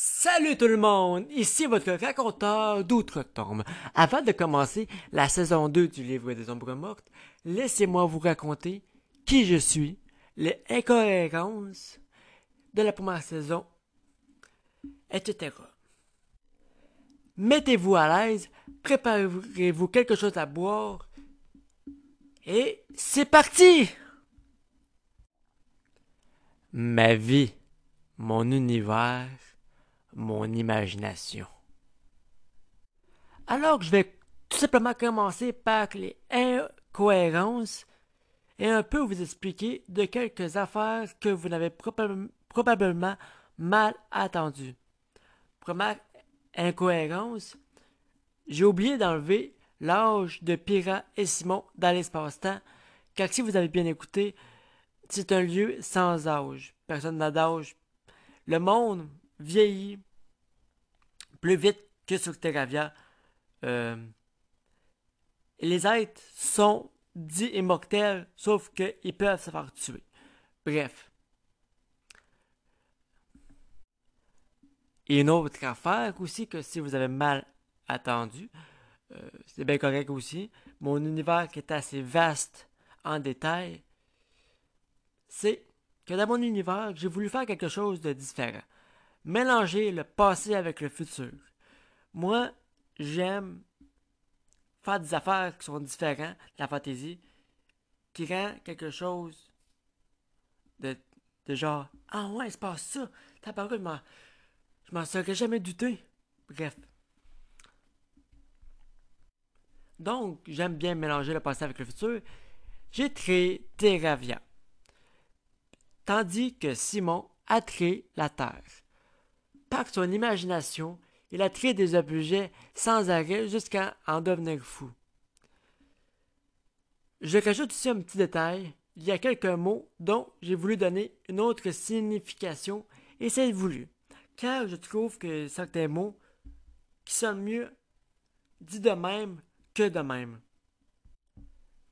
Salut tout le monde, ici votre raconteur d'outre-tombe. Avant de commencer la saison 2 du livre des ombres mortes, laissez-moi vous raconter qui je suis, les incohérences de la première saison, etc. Mettez-vous à l'aise, préparez-vous quelque chose à boire, et c'est parti! Ma vie, mon univers, mon imagination. Alors je vais tout simplement commencer par les incohérences et un peu vous expliquer de quelques affaires que vous n'avez probablement mal attendues. Première incohérence, j'ai oublié d'enlever l'âge de Pira et Simon dans l'espace-temps, car si vous avez bien écouté, c'est un lieu sans âge. Personne n'a d'âge. Le monde vieillit plus vite que sur Terravia. Euh, les êtres sont dits immortels, sauf qu'ils peuvent se faire tuer. Bref. Et une autre affaire aussi, que si vous avez mal attendu, euh, c'est bien correct aussi, mon univers qui est assez vaste en détail, c'est que dans mon univers, j'ai voulu faire quelque chose de différent mélanger le passé avec le futur. Moi, j'aime faire des affaires qui sont différentes de la fantaisie, qui rend quelque chose de, de genre Ah ouais, il se passe ça. T'as pas je m'en serais jamais douté. Bref. Donc, j'aime bien mélanger le passé avec le futur. J'ai créé Terravia. Tandis que Simon a créé la Terre par son imagination, il a créé des objets sans arrêt jusqu'à en devenir fou. Je rajoute ici un petit détail. Il y a quelques mots dont j'ai voulu donner une autre signification et c'est voulu, car je trouve que certains mots qui sonnent mieux dit de même que de même.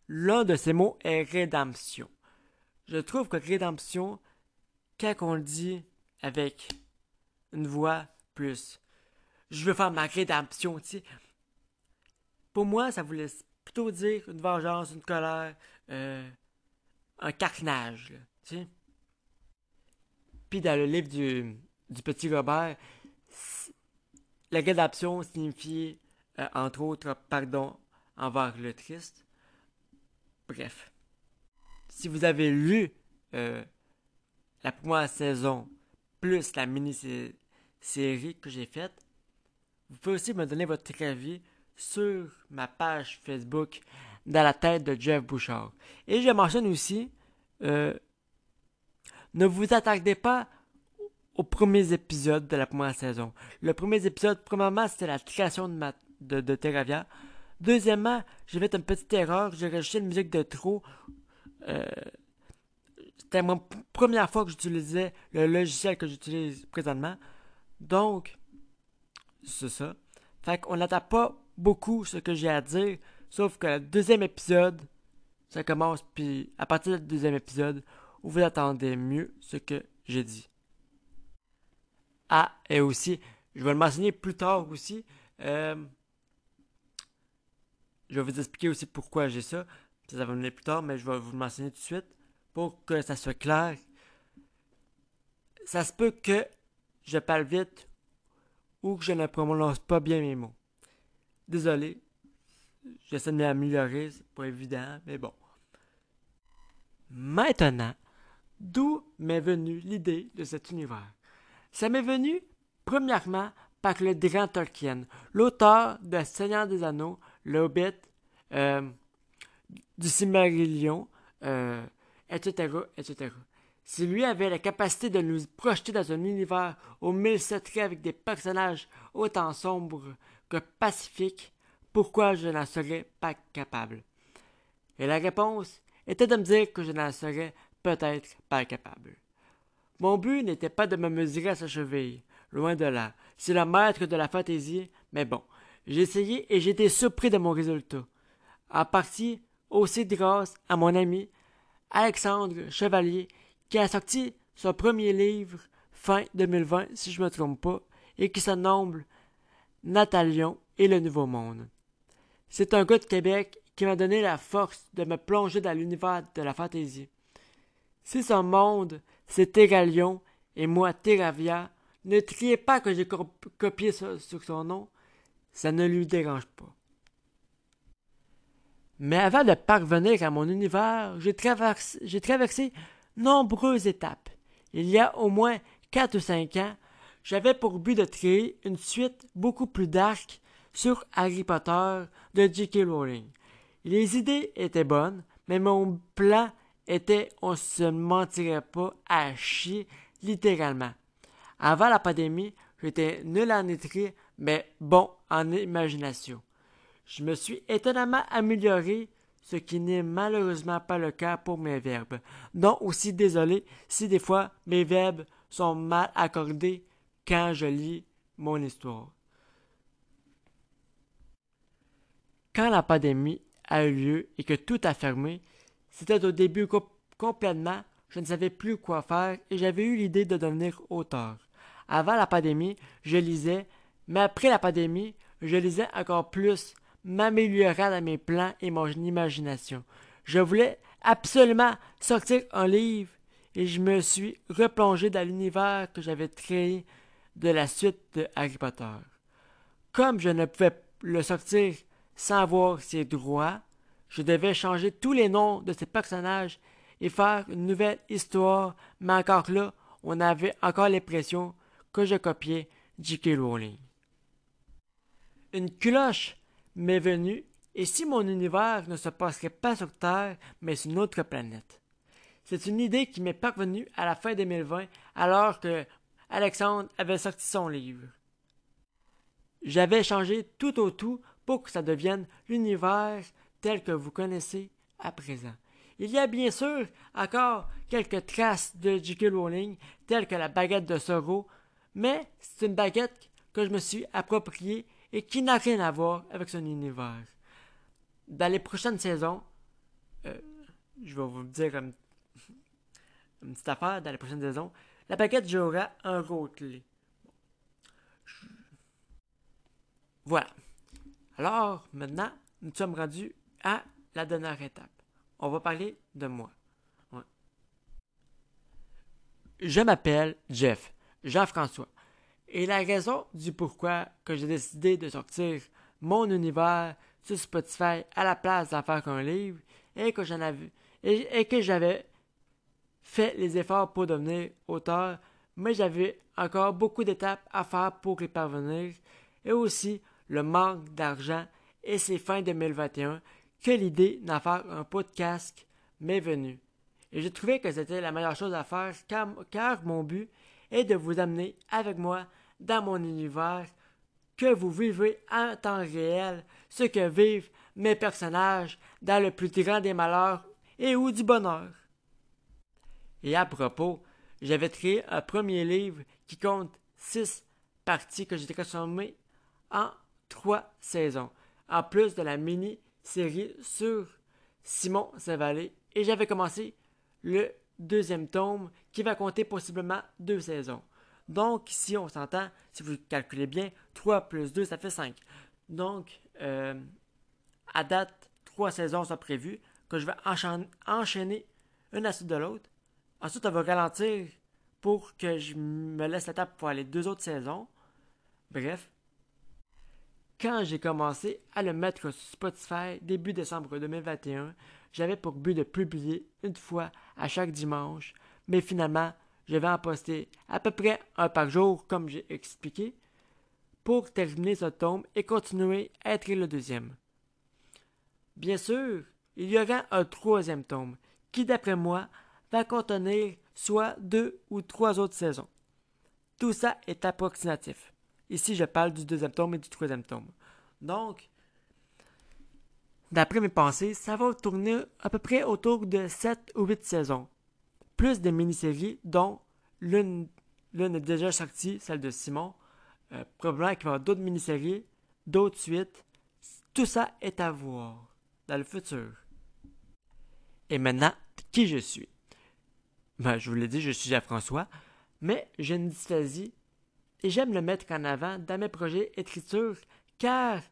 L'un de ces mots est rédemption. Je trouve que rédemption, quand on le dit avec une voix plus. Je veux faire ma rédemption, tu sais. Pour moi, ça voulait plutôt dire une vengeance, une colère, euh, un carnage, tu sais. Puis dans le livre du, du petit Robert, la rédemption signifie, euh, entre autres, pardon envers le triste. Bref. Si vous avez lu euh, la première saison plus la mini série que j'ai faite. Vous pouvez aussi me donner votre avis sur ma page Facebook dans la tête de Jeff Bouchard. Et je mentionne aussi, euh, ne vous attardez pas aux premiers épisodes de la première saison. Le premier épisode, premièrement, c'était la création de, ma, de. Deuxièmement, j'ai fait une petite erreur, j'ai rajouté une musique de trop. Euh, c'était ma première fois que j'utilisais le logiciel que j'utilise présentement. Donc, c'est ça. Fait qu'on n'attend pas beaucoup ce que j'ai à dire, sauf que le deuxième épisode, ça commence, puis à partir du deuxième épisode, vous attendez mieux ce que j'ai dit. Ah, et aussi, je vais le mentionner plus tard aussi. Euh, je vais vous expliquer aussi pourquoi j'ai ça. Ça va venir plus tard, mais je vais vous le mentionner tout de suite pour que ça soit clair. Ça se peut que je parle vite ou que je ne prononce pas bien mes mots. Désolé. J'essaie de m'améliorer, c'est pas évident, mais bon. Maintenant, d'où m'est venue l'idée de cet univers? Ça m'est venu, premièrement, par le grand Tolkien, l'auteur de Seigneur des Anneaux, Le Hobbit, euh, du Silmarillion, euh, etc., etc. Si lui avait la capacité de nous projeter dans un univers aux mille secrets avec des personnages autant sombres que pacifiques, pourquoi je n'en serais pas capable? Et la réponse était de me dire que je n'en serais peut-être pas capable. Mon but n'était pas de me mesurer à sa cheville, loin de là. C'est le maître de la fantaisie, mais bon, j'ai et j'étais surpris de mon résultat. En partie aussi grâce à mon ami Alexandre Chevalier qui a sorti son premier livre fin 2020, si je ne me trompe pas, et qui se Natalion et le Nouveau Monde. C'est un gars de Québec qui m'a donné la force de me plonger dans l'univers de la fantaisie. Si son monde, c'est Terralion et moi Terravia, ne triez pas que j'ai copié ça sur son nom, ça ne lui dérange pas. Mais avant de parvenir à mon univers, j'ai traversé, traversé nombreuses étapes. Il y a au moins quatre ou cinq ans, j'avais pour but de créer une suite beaucoup plus dark sur Harry Potter de J.K. Rowling. Les idées étaient bonnes, mais mon plan était, on se mentirait pas, à chier, littéralement. Avant la pandémie, j'étais nul en écrit, mais bon en imagination. Je me suis étonnamment amélioré, ce qui n'est malheureusement pas le cas pour mes verbes. Donc aussi désolé si des fois mes verbes sont mal accordés quand je lis mon histoire. Quand la pandémie a eu lieu et que tout a fermé, c'était au début complètement, je ne savais plus quoi faire et j'avais eu l'idée de devenir auteur. Avant la pandémie, je lisais, mais après la pandémie, je lisais encore plus, m'améliorer dans mes plans et mon imagination. Je voulais absolument sortir un livre et je me suis replongé dans l'univers que j'avais créé de la suite de Harry Potter. Comme je ne pouvais le sortir sans avoir ses droits, je devais changer tous les noms de ces personnages et faire une nouvelle histoire, mais encore là, on avait encore l'impression que je copiais J.K. Rowling. Une cloche m'est venue, et si mon univers ne se passerait pas sur Terre, mais sur une autre planète? C'est une idée qui m'est parvenue à la fin 2020, alors que Alexandre avait sorti son livre. J'avais changé tout au tout pour que ça devienne l'univers tel que vous connaissez à présent. Il y a bien sûr encore quelques traces de J.K. Rowling, telles que la baguette de Soro, mais c'est une baguette que je me suis appropriée et qui n'a rien à voir avec son univers. Dans les prochaines saisons, euh, je vais vous dire une, petite affaire dans les prochaines saisons, la baguette jouera un rôle clé. Voilà. Alors, maintenant, nous sommes rendus à la dernière étape. On va parler de moi. Je m'appelle Jeff, Jean-François. Et la raison du pourquoi que j'ai décidé de sortir mon univers sur Spotify à la place d'en faire qu'un livre et que j'en avais j'avais fait les efforts pour devenir auteur, mais j'avais encore beaucoup d'étapes à faire pour y parvenir et aussi le manque d'argent et c'est fin 2021 que l'idée d'en faire un podcast m'est venue. Et j'ai trouvé que c'était la meilleure chose à faire car, car, mon but est de vous amener avec moi dans mon univers, que vous vivez en temps réel ce que vivent mes personnages dans le plus grand des malheurs et ou du bonheur. Et à propos, j'avais créé un premier livre qui compte six parties que j'ai transformées en trois saisons, en plus de la mini-série sur Simon Saint-Valé, et j'avais commencé le deuxième tome qui va compter possiblement deux saisons. Donc ici, on s'entend, si vous calculez bien, 3 plus 2, ça fait 5. Donc, euh, à date, trois saisons sont prévues, que je vais enchaîner une à suite de l'autre. Ensuite, on va ralentir pour que je me laisse la table pour aller deux autres saisons. Bref, quand j'ai commencé à le mettre sur Spotify début décembre 2021, j'avais pour but de publier une fois à chaque dimanche, mais finalement, je vais en poster à peu près un par jour, comme j'ai expliqué, pour terminer ce tome et continuer à être le deuxième. Bien sûr, il y aura un troisième tome, qui d'après moi va contenir soit deux ou trois autres saisons. Tout ça est approximatif. Ici, je parle du deuxième tome et du troisième tome? Donc, d'après mes pensées, ça va tourner à peu près autour de 7 ou 8 saisons. Plus de mini-séries, dont l'une, est déjà sortie, celle de Simon. Euh, probablement qu'il va y avoir d'autres mini-séries, d'autres suites. Tout ça est à voir dans le futur. Et maintenant, qui je suis? Ben, je vous l'ai dit, je suis Jean-François, mais j'ai une dysphasie et j'aime le mettre en avant dans mes projets écriture, car,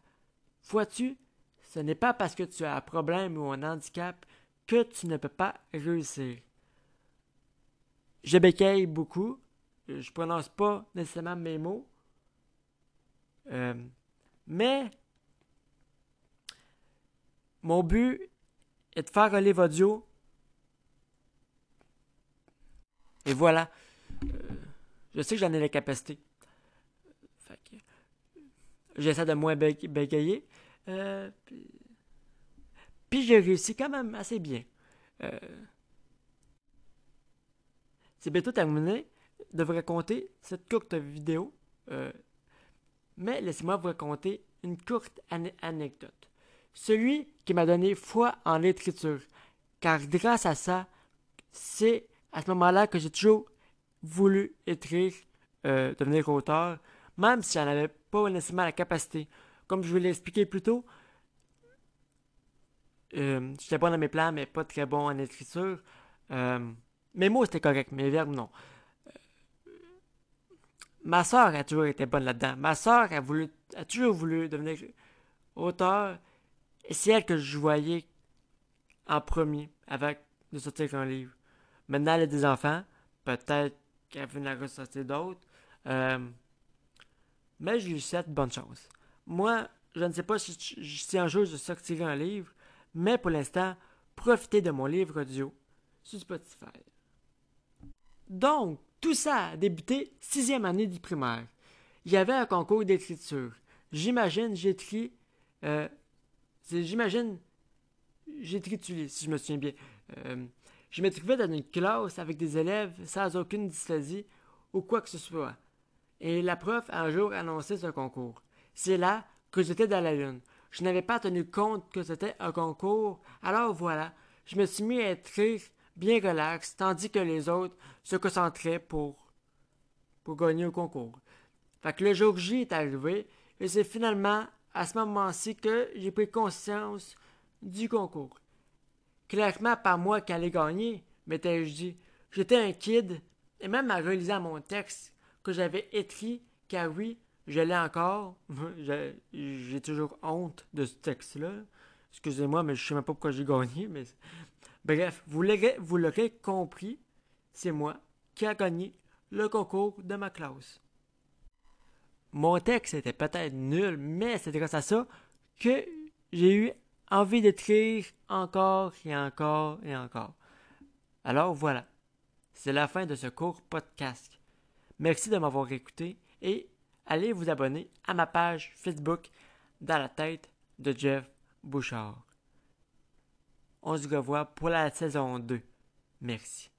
vois-tu, ce n'est pas parce que tu as un problème ou un handicap que tu ne peux pas réussir. Je bécaye beaucoup, je prononce pas nécessairement mes mots, euh, mais mon but est de faire un livre audio. Et voilà. Euh, je sais que j'en ai la capacité. J'essaie de moins bégayer. Euh, puis, j'ai réussi quand même assez bien. Euh, c'est bientôt terminé de vous raconter cette courte vidéo. mais laissez-moi vous raconter une courte anecdote celui qui m'a donné foi en l'écriture, car grâce à ça, c'est à ce moment-là que j'ai toujours voulu écrire, euh, devenir auteur, même si j'en avais pas nécessairement la capacité. Comme je vous l'ai expliqué plus tôt, euh, j'étais bon dans mes plans, mais pas très bon en écriture. Euh, mes mots étaient corrects, mes verbes non. ma soeur a toujours été bonne là-dedans. Ma soeur a, voulu, a toujours voulu devenir auteur c'est elle que je voyais en premier avec de sortir un livre. Maintenant, elle a des enfants. Peut-être qu'elle va en ressortir d'autres. Mais je lui souhaite bonne chance. Moi, je ne sais pas si, si un jour je sortirai un livre, mais pour l'instant, profitez de mon livre audio sur Spotify. Donc, tout ça a débuté sixième année du primaire. Il y avait un concours d'écriture. J'imagine j'écris euh, J'imagine, titulé, si je me souviens bien. Euh, je me trouvais dans une classe avec des élèves sans aucune dysphasie ou quoi que ce soit. Et la prof a un jour annoncé ce concours. C'est là que j'étais dans la lune. Je n'avais pas tenu compte que c'était un concours. Alors voilà, je me suis mis à écrire bien relax, tandis que les autres se concentraient pour, pour gagner au concours. Fait que le jour J est arrivé et c'est finalement à ce moment-ci que j'ai pris conscience du concours. Clairement, pas moi qui allais gagner, m'étais-je dit. J'étais un kid, et même en réalisant mon texte que j'avais écrit, car oui, je l'ai encore. j'ai toujours honte de ce texte-là. Excusez-moi, mais je sais même pas pourquoi j'ai gagné. Mais... Bref, vous l'aurez compris, c'est moi qui a gagné le concours de ma classe. Mon texte était peut-être nul, mais c'est grâce à ça que j'ai eu envie d'écrire encore et encore et encore. Alors voilà, c'est la fin de ce court podcast. Merci de m'avoir écouté et allez vous abonner à ma page Facebook dans la tête de Jeff Bouchard. On se revoit pour la saison 2. Merci.